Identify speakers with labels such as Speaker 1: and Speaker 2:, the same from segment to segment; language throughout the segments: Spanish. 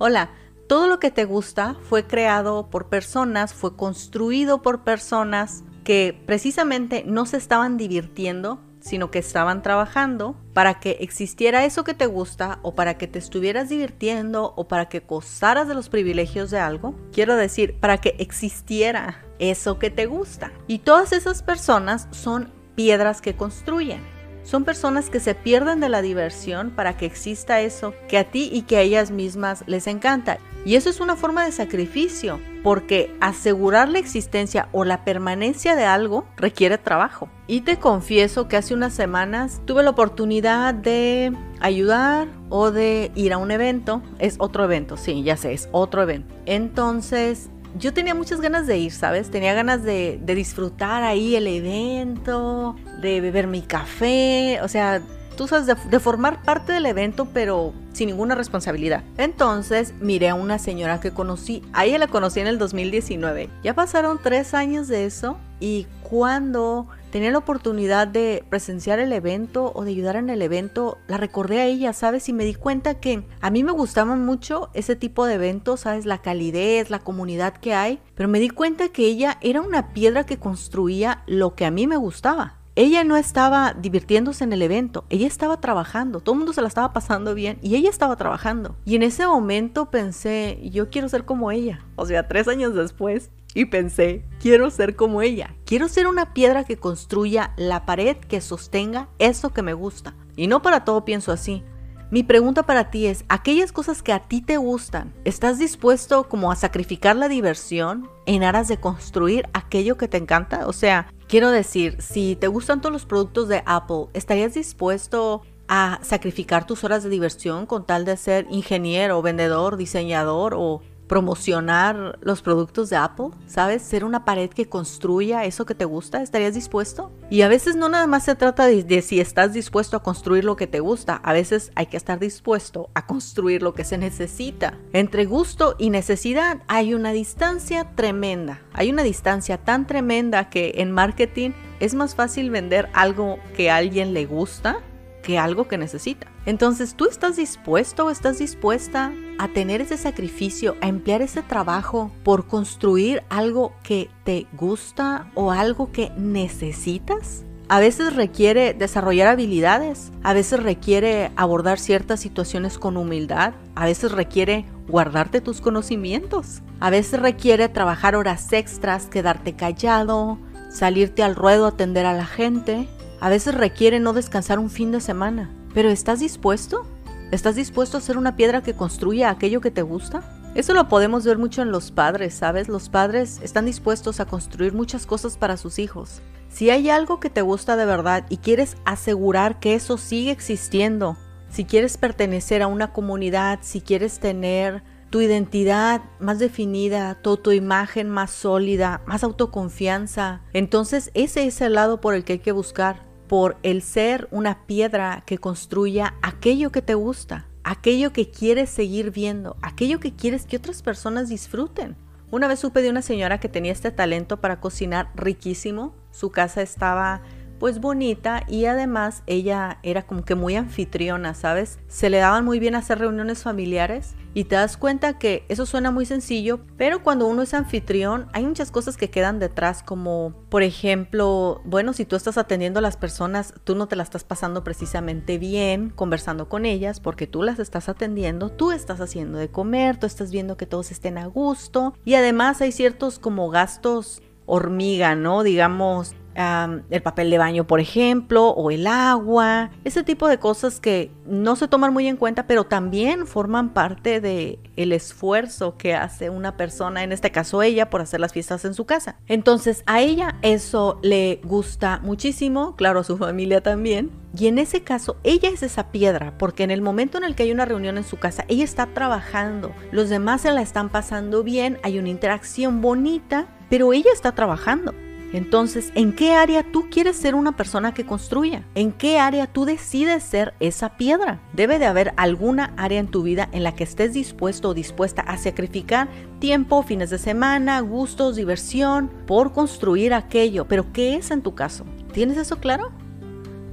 Speaker 1: Hola, todo lo que te gusta fue creado por personas, fue construido por personas que precisamente no se estaban divirtiendo, sino que estaban trabajando para que existiera eso que te gusta o para que te estuvieras divirtiendo o para que gozaras de los privilegios de algo. Quiero decir, para que existiera eso que te gusta. Y todas esas personas son piedras que construyen. Son personas que se pierden de la diversión para que exista eso que a ti y que a ellas mismas les encanta. Y eso es una forma de sacrificio, porque asegurar la existencia o la permanencia de algo requiere trabajo. Y te confieso que hace unas semanas tuve la oportunidad de ayudar o de ir a un evento. Es otro evento, sí, ya sé, es otro evento. Entonces yo tenía muchas ganas de ir, ¿sabes? Tenía ganas de, disfrutar ahí el evento, de beber mi café, o sea, tú sabes, de, formar parte del evento, pero sin ninguna responsabilidad. Entonces miré a una señora que conocí, a ella la conocí en el 2019. Ya pasaron tres años de eso y cuando tenía la oportunidad de presenciar el evento o de ayudar en el evento, la recordé a ella, ¿sabes? Y me di cuenta que a mí me gustaban mucho ese tipo de eventos, ¿sabes? La calidez, la comunidad que hay, pero me di cuenta que ella era una piedra que construía lo que a mí me gustaba. Ella no estaba divirtiéndose en el evento, ella estaba trabajando, todo el mundo se la estaba pasando bien y ella estaba trabajando. Y en ese momento pensé, yo quiero ser como ella. O sea, tres años después, y pensé, quiero ser como ella, quiero ser una piedra que construya la pared que sostenga eso que me gusta. Y no para todo pienso así. Mi pregunta para ti es, aquellas cosas que a ti te gustan, ¿estás dispuesto como a sacrificar la diversión en aras de construir aquello que te encanta? O sea, quiero decir, si te gustan todos los productos de Apple, ¿estarías dispuesto a sacrificar tus horas de diversión con tal de ser ingeniero, vendedor, diseñador o promocionar los productos de Apple, ¿sabes? Ser una pared que construya eso que te gusta, ¿estarías dispuesto? Y a veces no nada más se trata de, si estás dispuesto a construir lo que te gusta, a veces hay que estar dispuesto a construir lo que se necesita. Entre gusto y necesidad hay una distancia tremenda, hay una distancia tan tremenda que en marketing es más fácil vender algo que a alguien le gusta que algo que necesita. Entonces, ¿tú estás dispuesto o estás dispuesta a tener ese sacrificio, a emplear ese trabajo por construir algo que te gusta o algo que necesitas? A veces requiere desarrollar habilidades, a veces requiere abordar ciertas situaciones con humildad, a veces requiere guardarte tus conocimientos, a veces requiere trabajar horas extras, quedarte callado, salirte al ruedo atender a la gente, a veces requiere no descansar un fin de semana. Pero ¿estás dispuesto? ¿Estás dispuesto a ser una piedra que construya aquello que te gusta? Eso lo podemos ver mucho en los padres, ¿sabes? Los padres están dispuestos a construir muchas cosas para sus hijos. Si hay algo que te gusta de verdad y quieres asegurar que eso sigue existiendo, si quieres pertenecer a una comunidad, si quieres tener tu identidad más definida, tu, imagen más sólida, más autoconfianza, entonces ese es el lado por el que hay que buscar por el ser una piedra que construya aquello que te gusta, aquello que quieres seguir viendo, aquello que quieres que otras personas disfruten. Una vez supe de una señora que tenía este talento para cocinar riquísimo. Su casa estaba pues bonita y además ella era como que muy anfitriona, ¿sabes? Se le daban muy bien hacer reuniones familiares y te das cuenta que eso suena muy sencillo, pero cuando uno es anfitrión hay muchas cosas que quedan detrás, como por ejemplo, bueno, si tú estás atendiendo a las personas, tú no te las estás pasando precisamente bien conversando con ellas porque tú las estás atendiendo, tú estás haciendo de comer, tú estás viendo que todos estén a gusto y además hay ciertos como gastos hormiga, ¿no? Digamos, el papel de baño, por ejemplo, o el agua, ese tipo de cosas que no se toman muy en cuenta, pero también forman parte de el esfuerzo que hace una persona, en este caso ella, por hacer las fiestas en su casa. Entonces, a ella eso le gusta muchísimo, claro, a su familia también. Y en ese caso, ella es esa piedra, porque en el momento en el que hay una reunión en su casa, ella está trabajando, los demás se la están pasando bien, hay una interacción bonita, pero ella está trabajando. Entonces, ¿en qué área tú quieres ser una persona que construya? ¿En qué área tú decides ser esa piedra? Debe de haber alguna área en tu vida en la que estés dispuesto o dispuesta a sacrificar tiempo, fines de semana, gustos, diversión, por construir aquello. Pero ¿qué es en tu caso? ¿Tienes eso claro?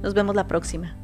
Speaker 1: Nos vemos la próxima.